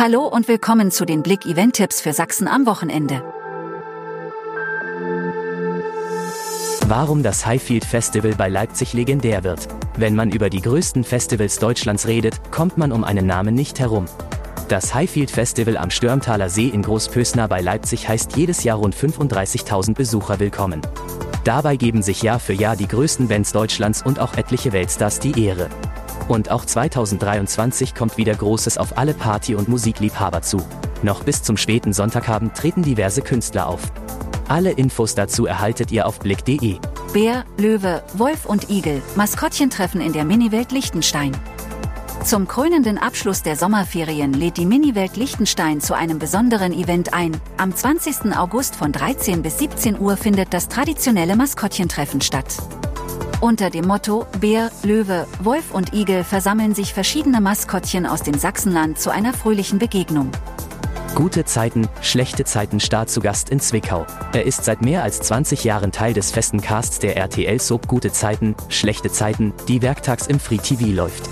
Hallo und willkommen zu den Blick Event Tipps für Sachsen am Wochenende. Warum das Highfield Festival bei Leipzig legendär wird. Wenn man über die größten Festivals Deutschlands redet, kommt man um einen Namen nicht herum. Das Highfield Festival am Störmtaler See in Großpösna bei Leipzig heißt jedes Jahr rund 35.000 Besucher willkommen. Dabei geben sich Jahr für Jahr die größten Bands Deutschlands und auch etliche Weltstars die Ehre. Und auch 2023 kommt wieder Großes auf alle Party- und Musikliebhaber zu. Noch bis zum späten Sonntagabend treten diverse Künstler auf. Alle Infos dazu erhaltet ihr auf blick.de. Bär, Löwe, Wolf und Igel, Maskottchentreffen in der Miniwelt Liechtenstein. Zum krönenden Abschluss der Sommerferien lädt die Miniwelt Liechtenstein zu einem besonderen Event ein. Am 20. August von 13 bis 17 Uhr findet das traditionelle Maskottchentreffen statt. Unter dem Motto Bär, Löwe, Wolf und Igel versammeln sich verschiedene Maskottchen aus dem Sachsenland zu einer fröhlichen Begegnung. Gute Zeiten, schlechte Zeiten Start zu Gast in Zwickau. Er ist seit mehr als 20 Jahren Teil des festen Casts der RTL-Soap Gute Zeiten, schlechte Zeiten, die werktags im Free TV läuft.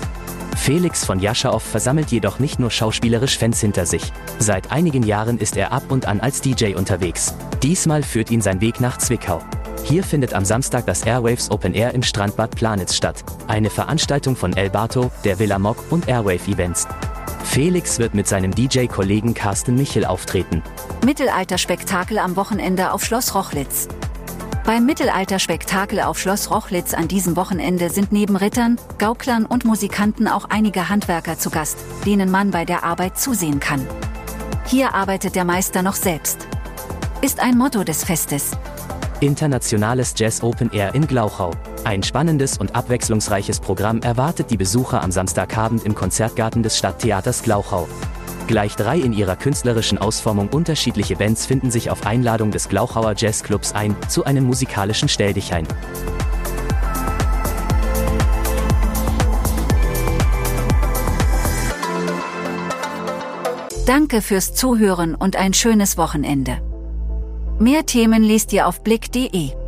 Felix von Jaschaow versammelt jedoch nicht nur schauspielerisch Fans hinter sich. Seit einigen Jahren ist er ab und an als DJ unterwegs. Diesmal führt ihn sein Weg nach Zwickau. Hier findet am Samstag das Airwaves Open Air im Strandbad Planitz statt. Eine Veranstaltung von El Bato, der Villa Mock und Airwave Events. Felix wird mit seinem DJ-Kollegen Carsten Michel auftreten. Mittelalterspektakel am Wochenende auf Schloss Rochlitz. Beim Mittelalterspektakel auf Schloss Rochlitz an diesem Wochenende sind neben Rittern, Gauklern und Musikanten auch einige Handwerker zu Gast, denen man bei der Arbeit zusehen kann. Hier arbeitet der Meister noch selbst. Ist ein Motto des Festes. Internationales Jazz Open Air in Glauchau. Ein spannendes und abwechslungsreiches Programm erwartet die Besucher am Samstagabend im Konzertgarten des Stadttheaters Glauchau. Gleich drei in ihrer künstlerischen Ausformung unterschiedliche Bands finden sich auf Einladung des Glauchauer Jazzclubs ein, zu einem musikalischen Stelldichein. Danke fürs Zuhören und ein schönes Wochenende. Mehr Themen liest ihr auf blick.de.